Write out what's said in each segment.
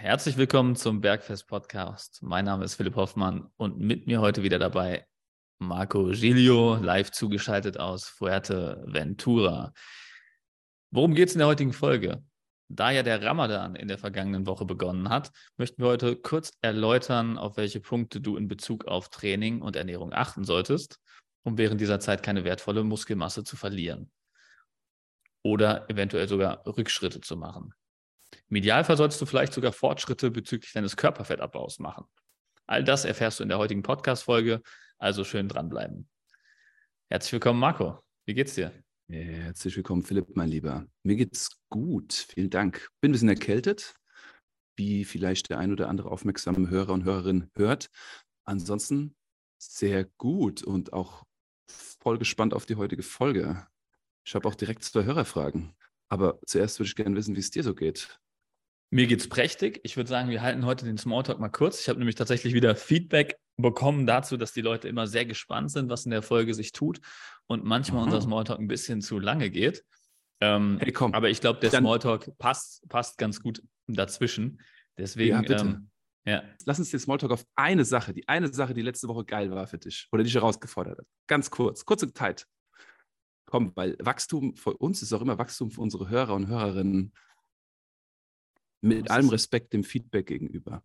Herzlich willkommen zum Bergfest Podcast. Mein Name ist Philipp Hoffmann und mit mir heute wieder dabei Marco Giglio, live zugeschaltet aus Fuerteventura. Worum geht es in der heutigen Folge? Da ja der Ramadan in der vergangenen Woche begonnen hat, möchten wir heute kurz erläutern, auf welche Punkte du in Bezug auf Training und Ernährung achten solltest, um während dieser Zeit keine wertvolle Muskelmasse zu verlieren oder eventuell sogar Rückschritte zu machen. Im Idealfall solltest du vielleicht sogar Fortschritte bezüglich deines Körperfettabbaus machen. All das erfährst du in der heutigen Podcast-Folge, also schön dranbleiben. Herzlich willkommen, Marco. Wie geht's dir? Herzlich willkommen, Philipp, mein Lieber. Mir geht's gut. Vielen Dank. Bin ein bisschen erkältet, wie vielleicht der ein oder andere aufmerksame Hörer und Hörerin hört. Ansonsten sehr gut und auch voll gespannt auf die heutige Folge. Ich habe auch direkt zwei Hörerfragen. Aber zuerst würde ich gerne wissen, wie es dir so geht. Mir geht's prächtig. Ich würde sagen, wir halten heute den Smalltalk mal kurz. Ich habe nämlich tatsächlich wieder Feedback bekommen dazu, dass die Leute immer sehr gespannt sind, was in der Folge sich tut und manchmal Aha. unser Smalltalk ein bisschen zu lange geht. Ähm, hey, komm. Aber ich glaube, der Dann, Smalltalk passt, passt ganz gut dazwischen. Deswegen, ja, bitte. Ähm, ja. Lass uns den Smalltalk auf eine Sache, die eine Sache, die letzte Woche geil war für dich oder dich herausgefordert hat. Ganz kurz, kurze Zeit. Komm, weil Wachstum für uns ist auch immer Wachstum für unsere Hörer und Hörerinnen. Mit allem Respekt dem Feedback gegenüber.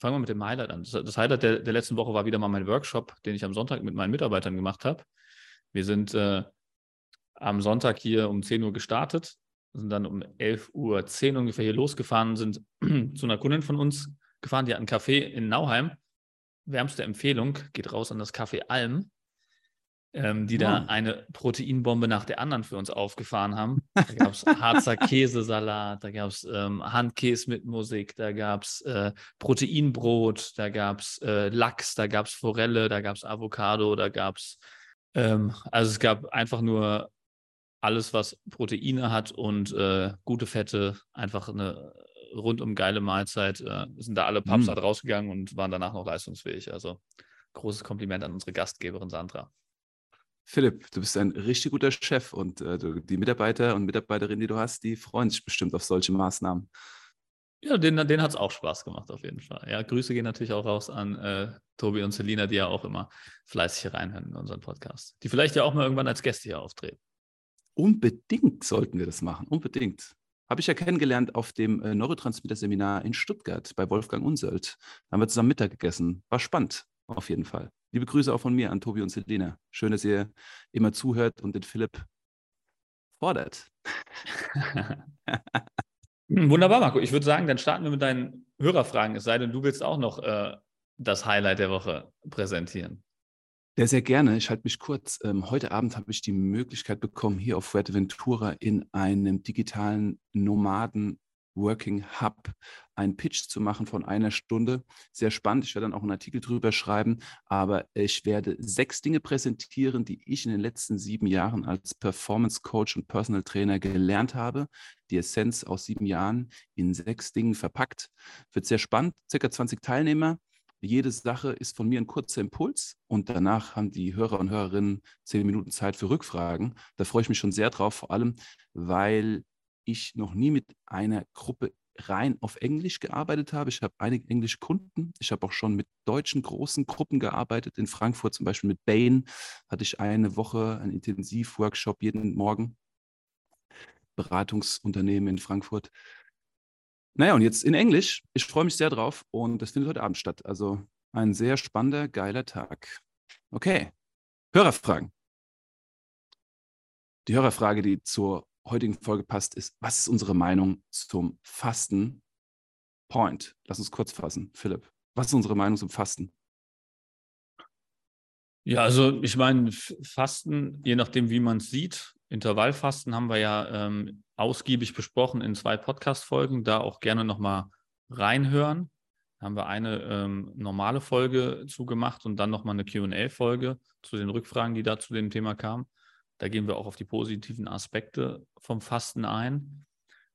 Fangen wir mit dem Highlight an. Das Highlight der, der, letzten Woche war wieder mal mein Workshop, den ich am Sonntag mit meinen Mitarbeitern gemacht habe. Wir sind äh, am Sonntag hier um 10 Uhr gestartet, sind dann um 11.10 Uhr ungefähr hier losgefahren, sind zu einer Kundin von uns gefahren, die hat einen Café in Nauheim. Wärmste Empfehlung, geht raus an das Café Alm ähm, die oh. da eine Proteinbombe nach der anderen für uns aufgefahren haben. Da gab es Harzer Käsesalat, da gab es ähm, Handkäse mit Musik, da gab es äh, Proteinbrot, da gab es äh, Lachs, da gab es Forelle, da gab es Avocado, da gab es, ähm, also es gab einfach nur alles, was Proteine hat und äh, gute Fette, einfach eine rundum geile Mahlzeit. Äh, sind da alle Pubs mm. rausgegangen und waren danach noch leistungsfähig. Also großes Kompliment an unsere Gastgeberin Sandra. Philipp, du bist ein richtig guter Chef und äh, die Mitarbeiter und Mitarbeiterinnen, die du hast, die freuen sich bestimmt auf solche Maßnahmen. Ja, den, den hat es auch Spaß gemacht, auf jeden Fall. Ja, Grüße gehen natürlich auch raus an äh, Tobi und Selina, die ja auch immer fleißig hier reinhören in unseren Podcast. Die vielleicht ja auch mal irgendwann als Gäste hier auftreten. Unbedingt sollten wir das machen, unbedingt. Habe ich ja kennengelernt auf dem äh, Neurotransmitter-Seminar in Stuttgart bei Wolfgang Unselt. Da haben wir zusammen Mittag gegessen. War spannend, auf jeden Fall. Liebe Grüße auch von mir an Tobi und Selina. Schön, dass ihr immer zuhört und den Philipp fordert. Wunderbar, Marco. Ich würde sagen, dann starten wir mit deinen Hörerfragen, es sei denn, du willst auch noch äh, das Highlight der Woche präsentieren. Sehr, sehr gerne. Ich halte mich kurz. Ähm, heute Abend habe ich die Möglichkeit bekommen, hier auf Fuerteventura in einem digitalen Nomaden Working Hub einen Pitch zu machen von einer Stunde. Sehr spannend. Ich werde dann auch einen Artikel drüber schreiben, aber ich werde sechs Dinge präsentieren, die ich in den letzten sieben Jahren als Performance Coach und Personal Trainer gelernt habe. Die Essenz aus sieben Jahren in sechs Dingen verpackt. Wird sehr spannend. Circa 20 Teilnehmer. Jede Sache ist von mir ein kurzer Impuls und danach haben die Hörer und Hörerinnen zehn Minuten Zeit für Rückfragen. Da freue ich mich schon sehr drauf, vor allem, weil ich noch nie mit einer Gruppe rein auf Englisch gearbeitet habe. Ich habe einige englische Kunden. Ich habe auch schon mit deutschen großen Gruppen gearbeitet. In Frankfurt zum Beispiel mit Bain hatte ich eine Woche einen Intensivworkshop jeden Morgen. Beratungsunternehmen in Frankfurt. Naja, und jetzt in Englisch. Ich freue mich sehr drauf und das findet heute Abend statt. Also ein sehr spannender, geiler Tag. Okay, Hörerfragen. Die Hörerfrage, die zur heutigen Folge passt, ist, was ist unsere Meinung zum Fasten? Point. Lass uns kurz fassen, Philipp. Was ist unsere Meinung zum Fasten? Ja, also ich meine, Fasten, je nachdem, wie man es sieht, Intervallfasten haben wir ja ähm, ausgiebig besprochen in zwei Podcast-Folgen. Da auch gerne nochmal reinhören. Da haben wir eine ähm, normale Folge zugemacht und dann nochmal eine QA-Folge zu den Rückfragen, die da zu dem Thema kamen. Da gehen wir auch auf die positiven Aspekte vom Fasten ein.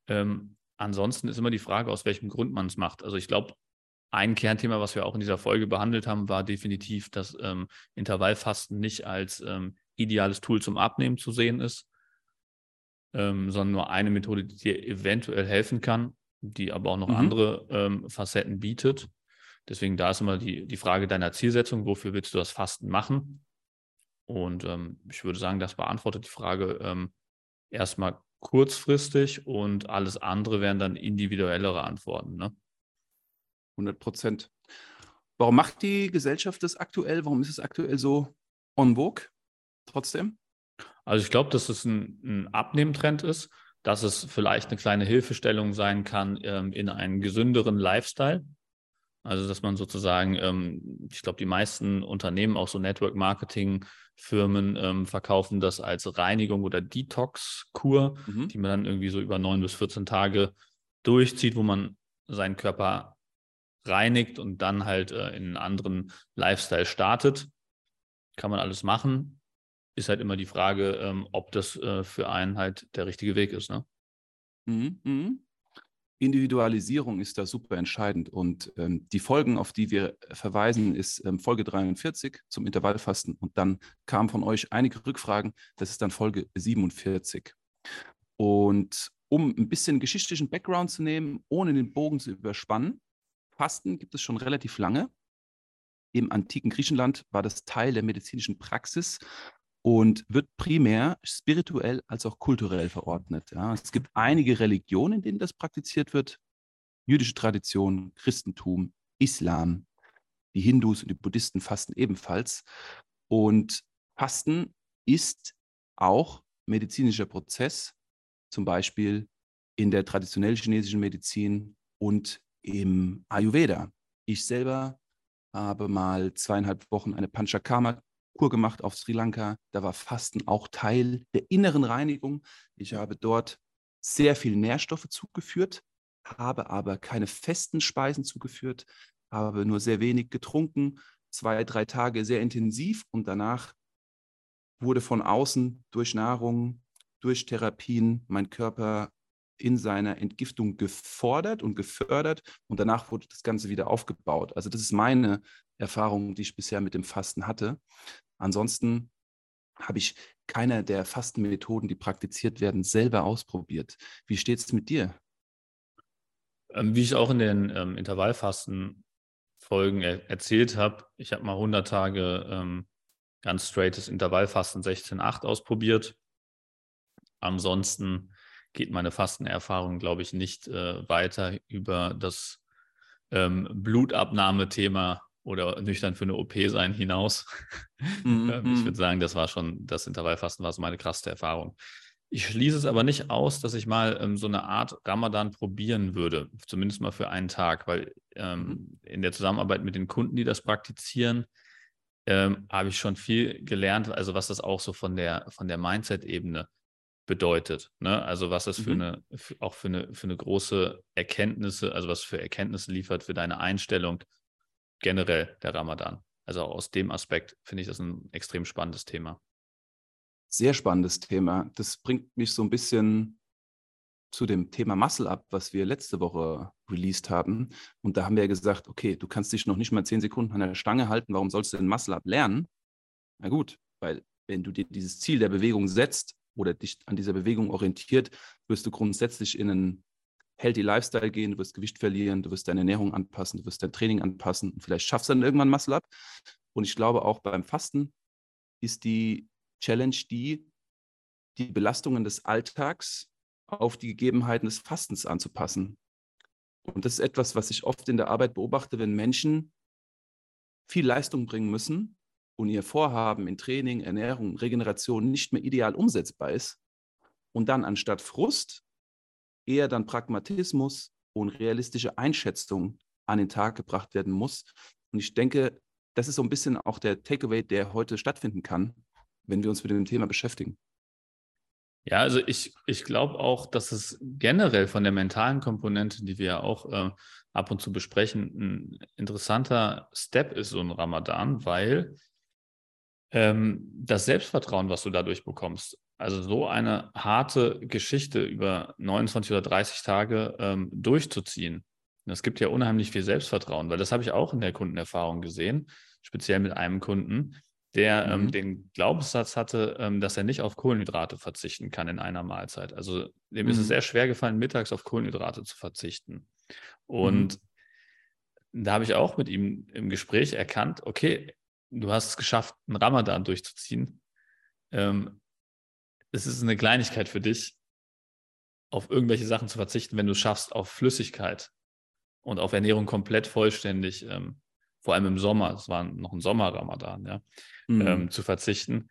Ähm, ansonsten ist immer die Frage, aus welchem Grund man es macht. Also ich glaube, ein Kernthema, was wir auch in dieser Folge behandelt haben, war definitiv, dass ähm, Intervallfasten nicht als ähm, ideales Tool zum Abnehmen zu sehen ist, ähm, sondern nur eine Methode, die dir eventuell helfen kann. die aber auch noch mhm. andere ähm, Facetten bietet. Deswegen da ist immer die, die Frage deiner Zielsetzung, wofür willst du das Fasten machen? Und ähm, ich würde sagen, das beantwortet die Frage ähm, erstmal kurzfristig und alles andere wären dann individuellere Antworten. Ne? 100 Prozent. Warum macht die Gesellschaft das aktuell? Warum ist es aktuell so on vogue trotzdem? Also ich glaube, dass es ein, ein Abnehmtrend ist, dass es vielleicht eine kleine Hilfestellung sein kann ähm, in einen gesünderen Lifestyle. Also dass man sozusagen, ähm, ich glaube, die meisten Unternehmen, auch so Network-Marketing-Firmen, ähm, verkaufen das als Reinigung oder Detox-Kur, mhm. die man dann irgendwie so über neun bis 14 Tage durchzieht, wo man seinen Körper reinigt und dann halt äh, in einen anderen Lifestyle startet. Kann man alles machen. Ist halt immer die Frage, ähm, ob das äh, für einen halt der richtige Weg ist. Ne? Mhm, mhm. Individualisierung ist da super entscheidend. Und ähm, die Folgen, auf die wir verweisen, ist ähm, Folge 43 zum Intervallfasten. Und dann kamen von euch einige Rückfragen. Das ist dann Folge 47. Und um ein bisschen geschichtlichen Background zu nehmen, ohne den Bogen zu überspannen, Fasten gibt es schon relativ lange. Im antiken Griechenland war das Teil der medizinischen Praxis und wird primär spirituell als auch kulturell verordnet. Ja. Es gibt einige Religionen, in denen das praktiziert wird. Jüdische Tradition, Christentum, Islam, die Hindus und die Buddhisten fasten ebenfalls. Und Fasten ist auch medizinischer Prozess, zum Beispiel in der traditionell chinesischen Medizin und im Ayurveda. Ich selber habe mal zweieinhalb Wochen eine Panchakarma-Kur gemacht auf Sri Lanka. Da war Fasten auch Teil der inneren Reinigung. Ich habe dort sehr viel Nährstoffe zugeführt, habe aber keine festen Speisen zugeführt, habe nur sehr wenig getrunken, zwei, drei Tage sehr intensiv und danach wurde von außen durch Nahrung, durch Therapien mein Körper in seiner Entgiftung gefordert und gefördert und danach wurde das Ganze wieder aufgebaut. Also das ist meine Erfahrung, die ich bisher mit dem Fasten hatte. Ansonsten habe ich keine der Fastenmethoden, die praktiziert werden, selber ausprobiert. Wie steht es mit dir? Ähm, wie ich auch in den ähm, Intervallfasten-Folgen er erzählt habe, ich habe mal 100 Tage ähm, ganz straightes Intervallfasten 16,8 ausprobiert. Ansonsten geht meine Fastenerfahrung, glaube ich, nicht äh, weiter über das ähm, Blutabnahmethema oder nüchtern für eine OP sein hinaus. Ähm, ich mhm. würde sagen, das war schon, das Intervallfasten war so meine krasseste Erfahrung. Ich schließe es aber nicht aus, dass ich mal ähm, so eine Art Ramadan probieren würde, zumindest mal für einen Tag, weil ähm, mhm. in der Zusammenarbeit mit den Kunden, die das praktizieren, ähm, habe ich schon viel gelernt, also was das auch so von der, von der Mindset-Ebene bedeutet. Ne? Also was das für mhm. eine, auch für eine, für eine große Erkenntnisse, also was für Erkenntnisse liefert für deine Einstellung generell der Ramadan. Also aus dem Aspekt finde ich das ein extrem spannendes Thema. Sehr spannendes Thema. Das bringt mich so ein bisschen zu dem Thema Muscle Up, was wir letzte Woche released haben. Und da haben wir ja gesagt, okay, du kannst dich noch nicht mal zehn Sekunden an der Stange halten. Warum sollst du denn Muscle Up lernen? Na gut, weil wenn du dir dieses Ziel der Bewegung setzt, oder dich an dieser Bewegung orientiert, wirst du grundsätzlich in einen healthy Lifestyle gehen, du wirst Gewicht verlieren, du wirst deine Ernährung anpassen, du wirst dein Training anpassen und vielleicht schaffst du dann irgendwann Muscle Up. Und ich glaube auch beim Fasten ist die Challenge die, die Belastungen des Alltags auf die Gegebenheiten des Fastens anzupassen. Und das ist etwas, was ich oft in der Arbeit beobachte, wenn Menschen viel Leistung bringen müssen und ihr Vorhaben in Training, Ernährung, Regeneration nicht mehr ideal umsetzbar ist und dann anstatt Frust eher dann Pragmatismus und realistische Einschätzung an den Tag gebracht werden muss. Und ich denke, das ist so ein bisschen auch der Takeaway, der heute stattfinden kann, wenn wir uns mit dem Thema beschäftigen. Ja, also ich, ich glaube auch, dass es generell von der mentalen Komponente, die wir ja auch äh, ab und zu besprechen, ein interessanter Step ist, so ein Ramadan, weil ähm, das Selbstvertrauen, was du dadurch bekommst. Also so eine harte Geschichte über 29 oder 30 Tage ähm, durchzuziehen. Das gibt ja unheimlich viel Selbstvertrauen, weil das habe ich auch in der Kundenerfahrung gesehen, speziell mit einem Kunden, der ähm, mhm. den Glaubenssatz hatte, ähm, dass er nicht auf Kohlenhydrate verzichten kann in einer Mahlzeit. Also dem mhm. ist es mhm. sehr schwer gefallen, mittags auf Kohlenhydrate zu verzichten. Und mhm. da habe ich auch mit ihm im Gespräch erkannt, okay, du hast es geschafft, einen Ramadan durchzuziehen. Ähm, es ist eine Kleinigkeit für dich, auf irgendwelche Sachen zu verzichten, wenn du es schaffst, auf Flüssigkeit und auf Ernährung komplett vollständig, ähm, vor allem im Sommer, es war noch ein Sommer-Ramadan, ja, mhm. ähm, zu verzichten.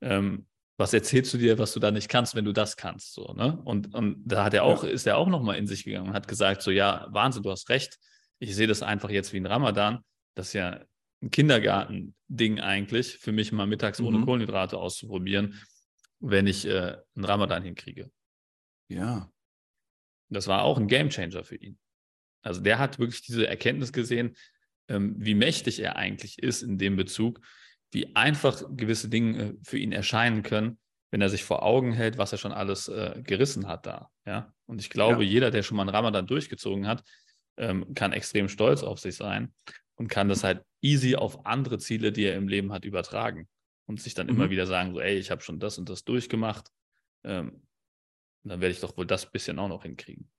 Ähm, was erzählst du dir, was du da nicht kannst, wenn du das kannst? So, ne? Und, und da hat er auch, ja. ist er auch nochmal in sich gegangen und hat gesagt: So, ja, Wahnsinn, du hast recht. Ich sehe das einfach jetzt wie ein Ramadan. Das ist ja ein Kindergarten-Ding eigentlich, für mich mal mittags mhm. ohne Kohlenhydrate auszuprobieren, wenn ich äh, einen Ramadan hinkriege. Ja. Das war auch ein Gamechanger für ihn. Also der hat wirklich diese Erkenntnis gesehen, ähm, wie mächtig er eigentlich ist in dem Bezug, wie einfach gewisse Dinge für ihn erscheinen können, wenn er sich vor Augen hält, was er schon alles äh, gerissen hat da. Ja? Und ich glaube, ja. jeder, der schon mal einen Ramadan durchgezogen hat, ähm, kann extrem stolz auf sich sein und kann das halt easy auf andere Ziele, die er im Leben hat, übertragen und sich dann mhm. immer wieder sagen, so, ey, ich habe schon das und das durchgemacht. Ähm, dann werde ich doch wohl das bisschen auch noch hinkriegen.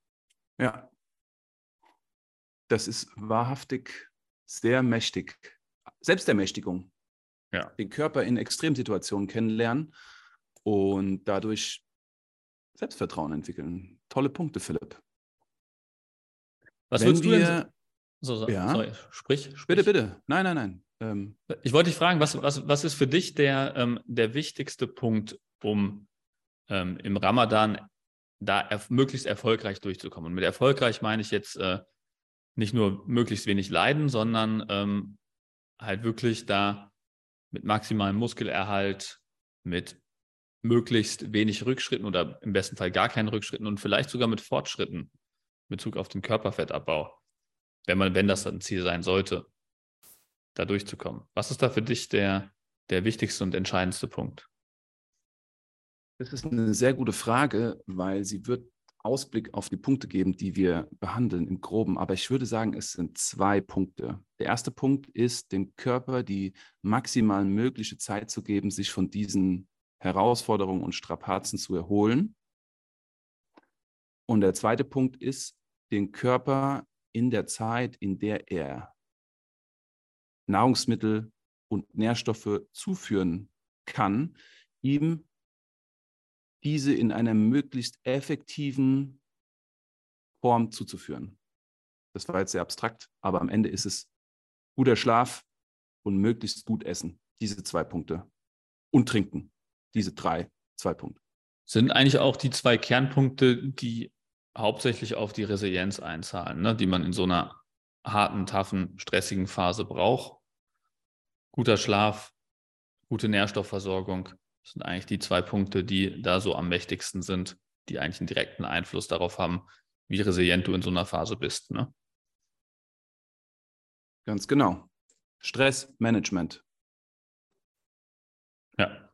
Ja. Das ist wahrhaftig sehr mächtig. Selbstermächtigung. Ja. Den Körper in Extremsituationen kennenlernen und dadurch Selbstvertrauen entwickeln. Tolle Punkte, Philipp. Was Wenn würdest du denn? So, so, ja. sorry, sprich, sprich, Bitte, bitte. Nein, nein, nein. Ähm, ich wollte dich fragen, was, was, was ist für dich der, ähm, der wichtigste Punkt, um ähm, im Ramadan da erf möglichst erfolgreich durchzukommen? Und mit erfolgreich meine ich jetzt äh, nicht nur möglichst wenig leiden, sondern ähm, halt wirklich da mit maximalem Muskelerhalt, mit möglichst wenig Rückschritten oder im besten Fall gar keinen Rückschritten und vielleicht sogar mit Fortschritten in Bezug auf den Körperfettabbau, wenn man, wenn das ein Ziel sein sollte, da durchzukommen. Was ist da für dich der, der wichtigste und entscheidendste Punkt? Das ist eine sehr gute Frage, weil sie wird Ausblick auf die Punkte geben, die wir behandeln im groben. Aber ich würde sagen, es sind zwei Punkte. Der erste Punkt ist, dem Körper die maximal mögliche Zeit zu geben, sich von diesen Herausforderungen und Strapazen zu erholen. Und der zweite Punkt ist, den Körper in der Zeit, in der er Nahrungsmittel und Nährstoffe zuführen kann, ihm diese in einer möglichst effektiven Form zuzuführen. Das war jetzt sehr abstrakt, aber am Ende ist es guter Schlaf und möglichst gut essen. Diese zwei Punkte. Und trinken. Diese drei, zwei Punkte. Sind eigentlich auch die zwei Kernpunkte, die hauptsächlich auf die Resilienz einzahlen, ne? die man in so einer harten, taffen, stressigen Phase braucht. Guter Schlaf, gute Nährstoffversorgung das sind eigentlich die zwei Punkte, die da so am mächtigsten sind, die eigentlich einen direkten Einfluss darauf haben, wie resilient du in so einer Phase bist. Ne? Ganz genau. Stressmanagement. Ja.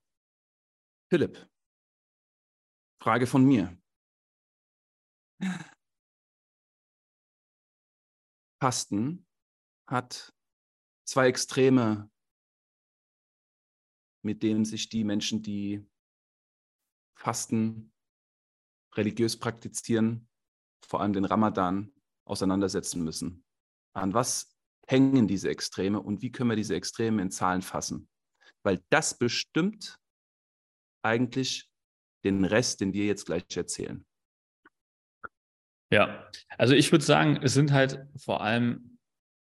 Philipp, Frage von mir. Fasten hat zwei extreme mit denen sich die Menschen, die fasten, religiös praktizieren, vor allem den Ramadan, auseinandersetzen müssen. An was hängen diese Extreme und wie können wir diese Extreme in Zahlen fassen? Weil das bestimmt eigentlich den Rest, den wir jetzt gleich erzählen. Ja, also ich würde sagen, es sind halt vor allem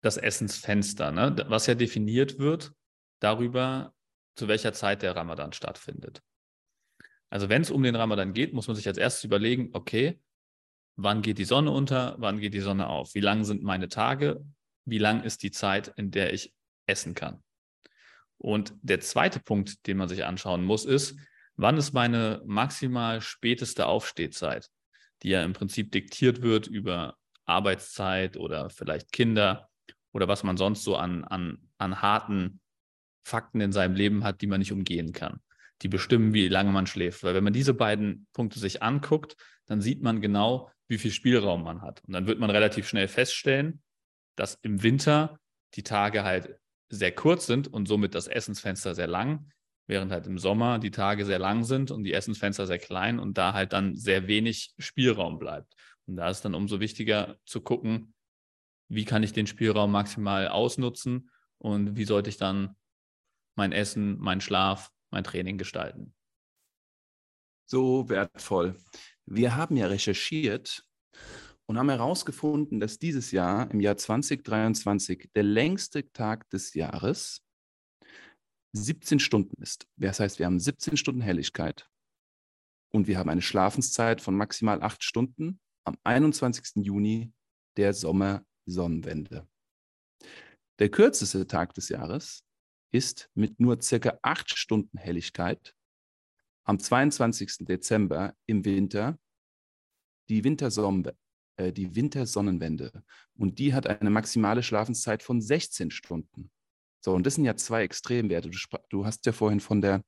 das Essensfenster, ne? was ja definiert wird darüber, zu welcher Zeit der Ramadan stattfindet. Also wenn es um den Ramadan geht, muss man sich als erstes überlegen, okay, wann geht die Sonne unter, wann geht die Sonne auf, wie lang sind meine Tage, wie lang ist die Zeit, in der ich essen kann. Und der zweite Punkt, den man sich anschauen muss, ist, wann ist meine maximal späteste Aufstehzeit, die ja im Prinzip diktiert wird über Arbeitszeit oder vielleicht Kinder oder was man sonst so an, an, an harten Fakten in seinem Leben hat, die man nicht umgehen kann. Die bestimmen, wie lange man schläft. Weil wenn man diese beiden Punkte sich anguckt, dann sieht man genau, wie viel Spielraum man hat. Und dann wird man relativ schnell feststellen, dass im Winter die Tage halt sehr kurz sind und somit das Essensfenster sehr lang, während halt im Sommer die Tage sehr lang sind und die Essensfenster sehr klein und da halt dann sehr wenig Spielraum bleibt. Und da ist dann umso wichtiger zu gucken, wie kann ich den Spielraum maximal ausnutzen und wie sollte ich dann mein Essen, mein Schlaf, mein Training gestalten. So wertvoll. Wir haben ja recherchiert und haben herausgefunden, dass dieses Jahr, im Jahr 2023, der längste Tag des Jahres 17 Stunden ist. Das heißt, wir haben 17 Stunden Helligkeit und wir haben eine Schlafenszeit von maximal 8 Stunden am 21. Juni der Sommersonnenwende. Der kürzeste Tag des Jahres ist mit nur circa 8 Stunden Helligkeit am 22. Dezember im Winter die Wintersonne, äh, die Wintersonnenwende. Und die hat eine maximale Schlafenszeit von 16 Stunden. So, und das sind ja zwei Extremwerte. Du, du hast ja vorhin von der,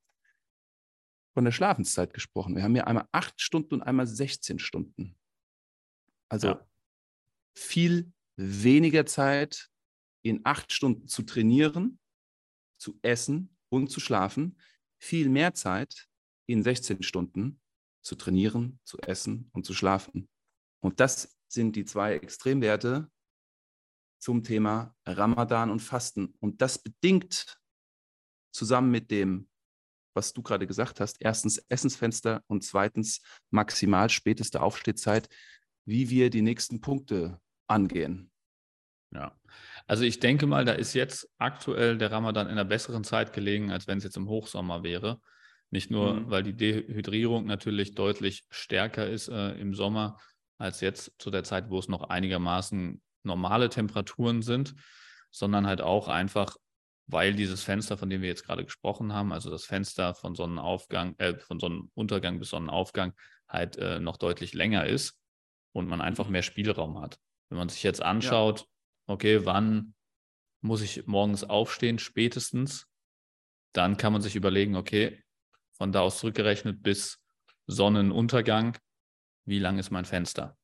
von der Schlafenszeit gesprochen. Wir haben ja einmal 8 Stunden und einmal 16 Stunden. Also ja. viel weniger Zeit in acht Stunden zu trainieren, zu essen und zu schlafen, viel mehr Zeit in 16 Stunden zu trainieren, zu essen und zu schlafen. Und das sind die zwei Extremwerte zum Thema Ramadan und Fasten. Und das bedingt zusammen mit dem, was du gerade gesagt hast, erstens Essensfenster und zweitens maximal späteste Aufstehzeit, wie wir die nächsten Punkte angehen. Ja, also ich denke mal, da ist jetzt aktuell der Ramadan in einer besseren Zeit gelegen, als wenn es jetzt im Hochsommer wäre. Nicht nur, mhm. weil die Dehydrierung natürlich deutlich stärker ist äh, im Sommer als jetzt zu der Zeit, wo es noch einigermaßen normale Temperaturen sind, sondern halt auch einfach, weil dieses Fenster, von dem wir jetzt gerade gesprochen haben, also das Fenster von Sonnenaufgang, äh, von Sonnenuntergang bis Sonnenaufgang halt äh, noch deutlich länger ist und man einfach mhm. mehr Spielraum hat. Wenn man sich jetzt anschaut, ja. Okay, wann muss ich morgens aufstehen, spätestens, dann kann man sich überlegen, okay, von da aus zurückgerechnet bis Sonnenuntergang, wie lang ist mein Fenster?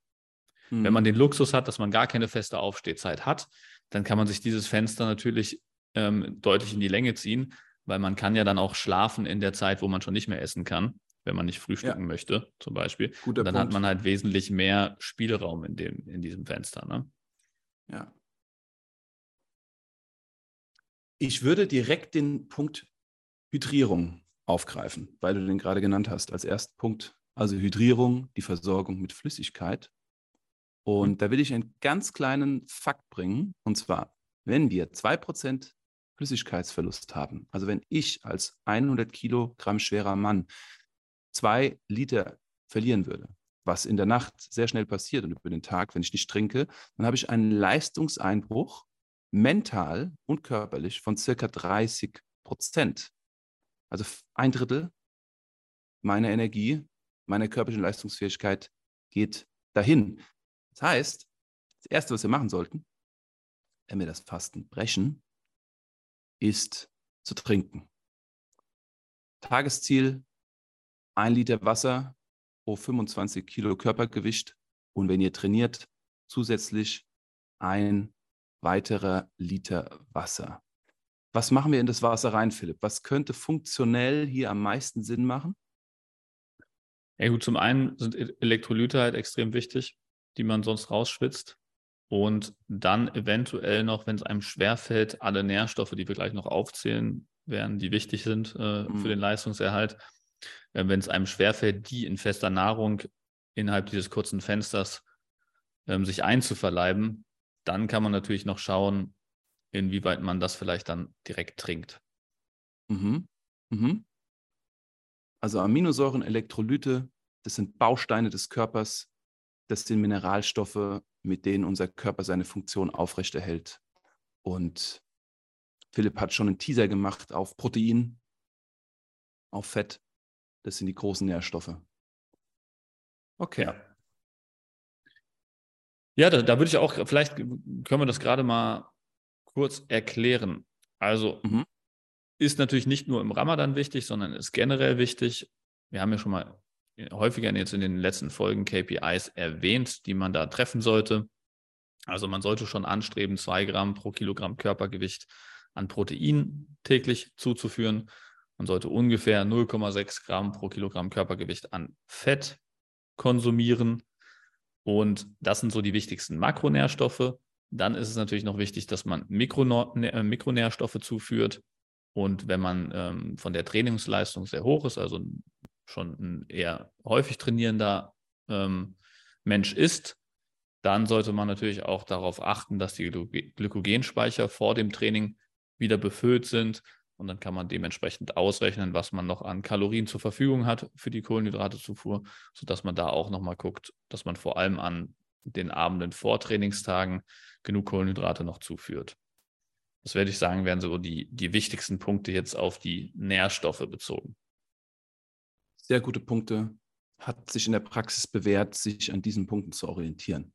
Mhm. Wenn man mhm. den Luxus hat, dass man gar keine feste Aufstehzeit hat, dann kann man sich dieses Fenster natürlich ähm, deutlich in die Länge ziehen, weil man kann ja dann auch schlafen in der Zeit, wo man schon nicht mehr essen kann, wenn man nicht frühstücken ja. möchte, zum Beispiel. Guter dann Punkt. hat man halt wesentlich mehr Spielraum in, dem, in diesem Fenster. Ne? Ja. Ich würde direkt den Punkt Hydrierung aufgreifen, weil du den gerade genannt hast als ersten Punkt. Also Hydrierung, die Versorgung mit Flüssigkeit. Und mhm. da will ich einen ganz kleinen Fakt bringen. Und zwar, wenn wir 2% Flüssigkeitsverlust haben, also wenn ich als 100 Kilogramm schwerer Mann zwei Liter verlieren würde, was in der Nacht sehr schnell passiert und über den Tag, wenn ich nicht trinke, dann habe ich einen Leistungseinbruch mental und körperlich von circa 30 Prozent. Also ein Drittel meiner Energie, meiner körperlichen Leistungsfähigkeit geht dahin. Das heißt, das Erste, was wir machen sollten, wenn wir das Fasten brechen, ist zu trinken. Tagesziel, ein Liter Wasser pro 25 Kilo Körpergewicht und wenn ihr trainiert, zusätzlich ein weiterer Liter Wasser. Was machen wir in das Wasser rein, Philipp? Was könnte funktionell hier am meisten Sinn machen? Ja gut, zum einen sind e-, Elektrolyte halt extrem wichtig, die man sonst rausschwitzt. Und dann eventuell noch, wenn es einem schwerfällt, alle Nährstoffe, die wir gleich noch aufzählen werden, die wichtig sind äh, mhm. für den Leistungserhalt, äh, wenn es einem schwerfällt, die in fester Nahrung innerhalb dieses kurzen Fensters ähm, sich einzuverleiben, dann kann man natürlich noch schauen, inwieweit man das vielleicht dann direkt trinkt. Mhm. Mhm. Also Aminosäuren, Elektrolyte, das sind Bausteine des Körpers, das sind Mineralstoffe, mit denen unser Körper seine Funktion aufrechterhält. Und Philipp hat schon einen Teaser gemacht auf Protein, auf Fett. Das sind die großen Nährstoffe. Okay. Ja, ja da, da würde ich auch, vielleicht können wir das gerade mal kurz erklären. Also mhm. ist natürlich nicht nur im Ramadan wichtig, sondern ist generell wichtig. Wir haben ja schon mal häufiger jetzt in den letzten Folgen KPIs erwähnt, die man da treffen sollte. Also man sollte schon anstreben, zwei Gramm pro Kilogramm Körpergewicht an Protein täglich zuzuführen. Man sollte ungefähr 0,6 Gramm pro Kilogramm Körpergewicht an Fett konsumieren. Und das sind so die wichtigsten Makronährstoffe. Dann ist es natürlich noch wichtig, dass man äh, Mikronährstoffe zuführt. Und wenn man ähm, von der Trainingsleistung sehr hoch ist, also schon ein eher häufig trainierender ähm, Mensch ist, dann sollte man natürlich auch darauf achten, dass die Glykogenspeicher vor dem Training wieder befüllt sind. Und dann kann man dementsprechend ausrechnen, was man noch an Kalorien zur Verfügung hat für die Kohlenhydratezufuhr, sodass man da auch nochmal guckt, dass man vor allem an den Abenden vor Trainingstagen genug Kohlenhydrate noch zuführt. Das werde ich sagen, wären so die, die wichtigsten Punkte jetzt auf die Nährstoffe bezogen. Sehr gute Punkte. Hat sich in der Praxis bewährt, sich an diesen Punkten zu orientieren.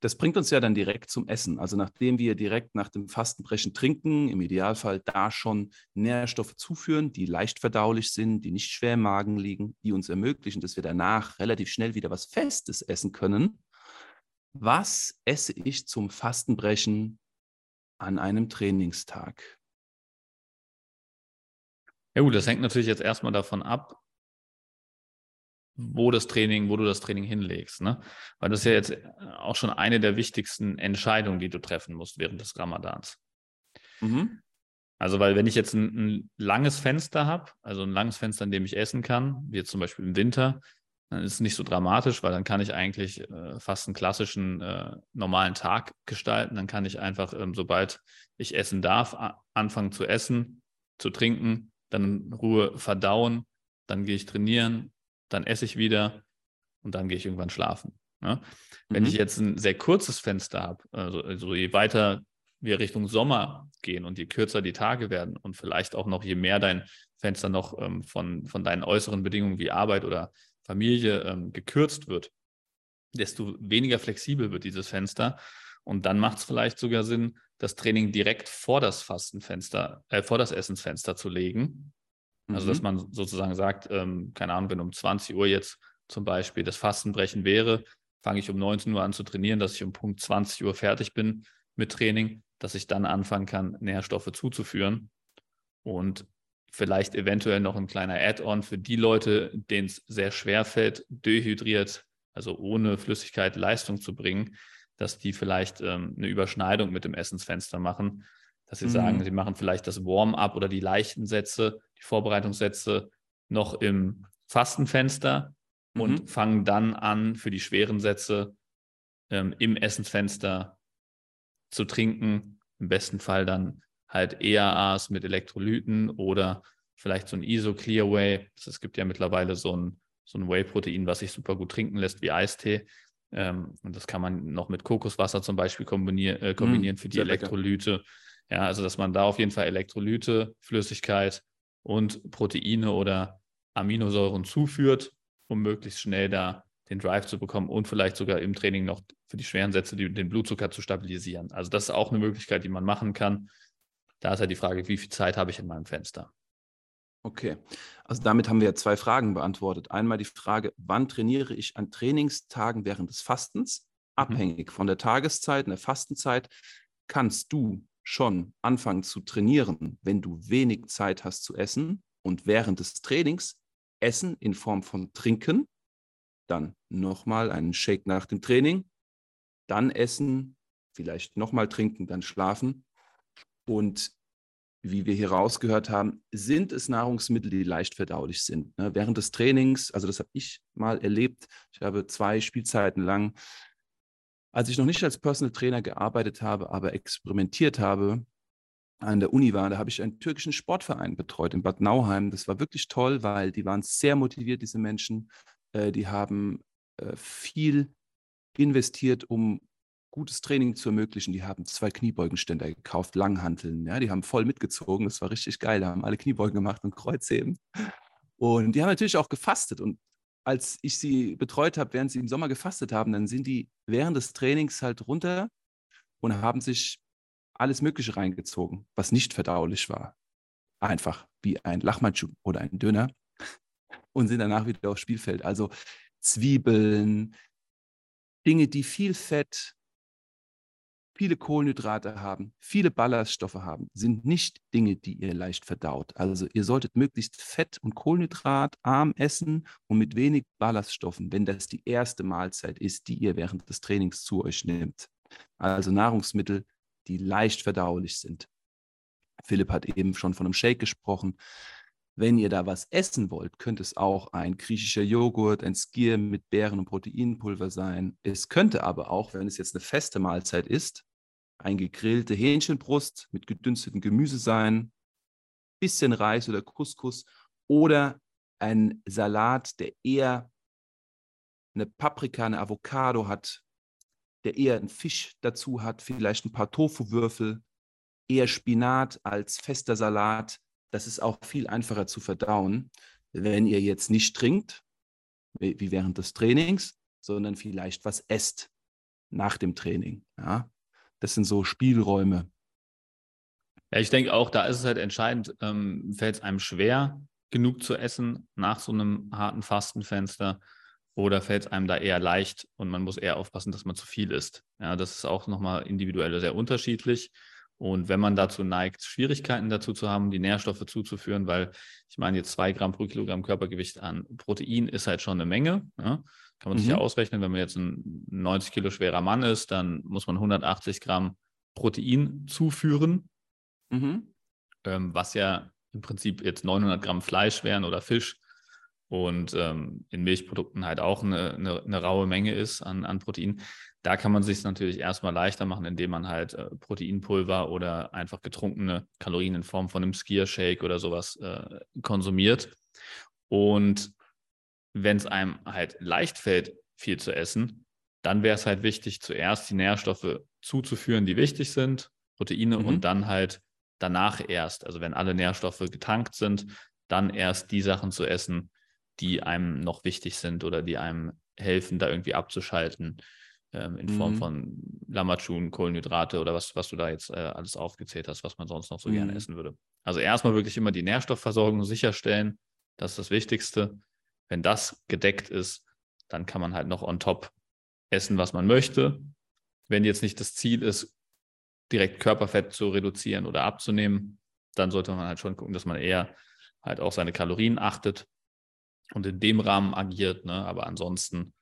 Das bringt uns ja dann direkt zum Essen. Also nachdem wir direkt nach dem Fastenbrechen trinken, im Idealfall da schon Nährstoffe zuführen, die leicht verdaulich sind, die nicht schwer im Magen liegen, die uns ermöglichen, dass wir danach relativ schnell wieder was Festes essen können. Was esse ich zum Fastenbrechen an einem Trainingstag? Ja gut, das hängt natürlich jetzt erstmal davon ab, wo das Training, wo du das Training hinlegst. Ne? Weil das ist ja jetzt auch schon eine der wichtigsten Entscheidungen, die du treffen musst während des Ramadans. Mhm. Also, weil wenn ich jetzt ein, ein langes Fenster habe, also ein langes Fenster, in dem ich essen kann, wie jetzt zum Beispiel im Winter, dann ist es nicht so dramatisch, weil dann kann ich eigentlich äh, fast einen klassischen äh, normalen Tag gestalten. Dann kann ich einfach, ähm, sobald ich essen darf, anfangen zu essen, zu trinken, dann in Ruhe verdauen, dann gehe ich trainieren, dann esse ich wieder und dann gehe ich irgendwann schlafen. Ne? Mhm. Wenn ich jetzt ein sehr kurzes Fenster habe, also, also je weiter wir Richtung Sommer gehen und je kürzer die Tage werden und vielleicht auch noch je mehr dein Fenster noch ähm, von, von deinen äußeren Bedingungen wie Arbeit oder Familie ähm, gekürzt wird, desto weniger flexibel wird dieses Fenster. Und dann macht es vielleicht sogar Sinn, das Training direkt vor das Fastenfenster, äh, vor das Essensfenster zu legen, also, dass mhm. man sozusagen sagt, ähm, keine Ahnung, wenn um 20 Uhr jetzt zum Beispiel das Fastenbrechen wäre, fange ich um 19 Uhr an zu trainieren, dass ich um Punkt 20 Uhr fertig bin mit Training, dass ich dann anfangen kann, Nährstoffe zuzuführen. Und vielleicht eventuell noch ein kleiner Add-on für die Leute, denen es sehr schwer fällt, dehydriert, also ohne Flüssigkeit Leistung zu bringen, dass die vielleicht ähm, eine Überschneidung mit dem Essensfenster machen, dass sie mhm. sagen, sie machen vielleicht das Warm-up oder die leichten Sätze die Vorbereitungssätze noch im Fastenfenster mhm. und fangen dann an, für die schweren Sätze ähm, im Essensfenster zu trinken. Im besten Fall dann halt EAAs mit Elektrolyten oder vielleicht so ein Iso Clear Whey. Es gibt ja mittlerweile so ein, so ein Whey-Protein, was sich super gut trinken lässt wie Eistee. Ähm, und das kann man noch mit Kokoswasser zum Beispiel kombinier äh, kombinieren mm, für die Elektrolyte. Lecker. Ja, also dass man da auf jeden Fall Elektrolyte, Flüssigkeit und Proteine oder Aminosäuren zuführt, um möglichst schnell da den Drive zu bekommen und vielleicht sogar im Training noch für die schweren Sätze den Blutzucker zu stabilisieren. Also das ist auch eine Möglichkeit, die man machen kann. Da ist ja halt die Frage, wie viel Zeit habe ich in meinem Fenster? Okay, also damit haben wir zwei Fragen beantwortet. Einmal die Frage, wann trainiere ich an Trainingstagen während des Fastens? Mhm. Abhängig mhm. von der Tageszeit, in der Fastenzeit, kannst du schon anfangen zu trainieren, wenn du wenig Zeit hast zu essen und während des Trainings essen in Form von Trinken, dann nochmal einen Shake nach dem Training, dann essen, vielleicht nochmal trinken, dann schlafen. Und wie wir hier rausgehört haben, sind es Nahrungsmittel, die leicht verdaulich sind. Ne? Während des Trainings, also das habe ich mal erlebt, ich habe zwei Spielzeiten lang als ich noch nicht als Personal Trainer gearbeitet habe, aber experimentiert habe, an der Uni war, da habe ich einen türkischen Sportverein betreut in Bad Nauheim. Das war wirklich toll, weil die waren sehr motiviert, diese Menschen. Äh, die haben äh, viel investiert, um gutes Training zu ermöglichen. Die haben zwei Kniebeugenständer gekauft, Langhanteln. Ja, die haben voll mitgezogen. Das war richtig geil. Da haben alle Kniebeugen gemacht und Kreuzheben. Und die haben natürlich auch gefastet. Und als ich sie betreut habe, während sie im Sommer gefastet haben, dann sind die während des Trainings halt runter und haben sich alles Mögliche reingezogen, was nicht verdaulich war. Einfach wie ein Lachmatschu oder ein Döner und sind danach wieder aufs Spielfeld. Also Zwiebeln, Dinge, die viel Fett, viele Kohlenhydrate haben, viele Ballaststoffe haben, sind nicht Dinge, die ihr leicht verdaut. Also ihr solltet möglichst fett- und kohlenhydratarm essen und mit wenig Ballaststoffen, wenn das die erste Mahlzeit ist, die ihr während des Trainings zu euch nehmt. Also Nahrungsmittel, die leicht verdaulich sind. Philipp hat eben schon von einem Shake gesprochen. Wenn ihr da was essen wollt, könnte es auch ein griechischer Joghurt, ein Skier mit Beeren und Proteinpulver sein. Es könnte aber auch, wenn es jetzt eine feste Mahlzeit ist, ein gegrillte Hähnchenbrust mit gedünstetem Gemüse sein, bisschen Reis oder Couscous oder ein Salat, der eher eine Paprika, eine Avocado hat, der eher einen Fisch dazu hat, vielleicht ein paar Tofu-Würfel, eher Spinat als fester Salat. Das ist auch viel einfacher zu verdauen, wenn ihr jetzt nicht trinkt, wie während des Trainings, sondern vielleicht was esst nach dem Training. Ja? Das sind so Spielräume. Ja, ich denke auch, da ist es halt entscheidend, ähm, fällt es einem schwer, genug zu essen nach so einem harten Fastenfenster oder fällt es einem da eher leicht und man muss eher aufpassen, dass man zu viel isst. Ja, das ist auch nochmal individuell sehr unterschiedlich. Und wenn man dazu neigt, Schwierigkeiten dazu zu haben, die Nährstoffe zuzuführen, weil ich meine, jetzt zwei Gramm pro Kilogramm Körpergewicht an Protein ist halt schon eine Menge. Ja? Kann man mhm. sich ja mhm. ausrechnen, wenn man jetzt ein 90 Kilo schwerer Mann ist, dann muss man 180 Gramm Protein zuführen, mhm. ähm, was ja im Prinzip jetzt 900 Gramm Fleisch wären oder Fisch und ähm, in Milchprodukten halt auch eine, eine, eine raue Menge ist an, an Protein. Da kann man sich natürlich erstmal leichter machen, indem man halt äh, Proteinpulver oder einfach getrunkene Kalorien in Form von einem Skier-Shake oder sowas äh, konsumiert. Und wenn es einem halt leicht fällt, viel zu essen, dann wäre es halt wichtig, zuerst die Nährstoffe zuzuführen, die wichtig sind, Proteine, mhm. und dann halt danach erst, also wenn alle Nährstoffe getankt sind, dann erst die Sachen zu essen, die einem noch wichtig sind oder die einem helfen, da irgendwie abzuschalten ähm, in Form mhm. von Lamachun, Kohlenhydrate oder was, was du da jetzt äh, alles aufgezählt hast, was man sonst noch so mhm. gerne essen würde. Also erstmal wirklich immer die Nährstoffversorgung sicherstellen. Das ist das Wichtigste. Wenn das gedeckt ist, dann kann man halt noch on top essen, was man möchte. Wenn jetzt nicht das Ziel ist, direkt Körperfett zu reduzieren oder abzunehmen, dann sollte man halt schon gucken, dass man eher halt auch seine Kalorien achtet und in dem Rahmen agiert. Ne? Aber ansonsten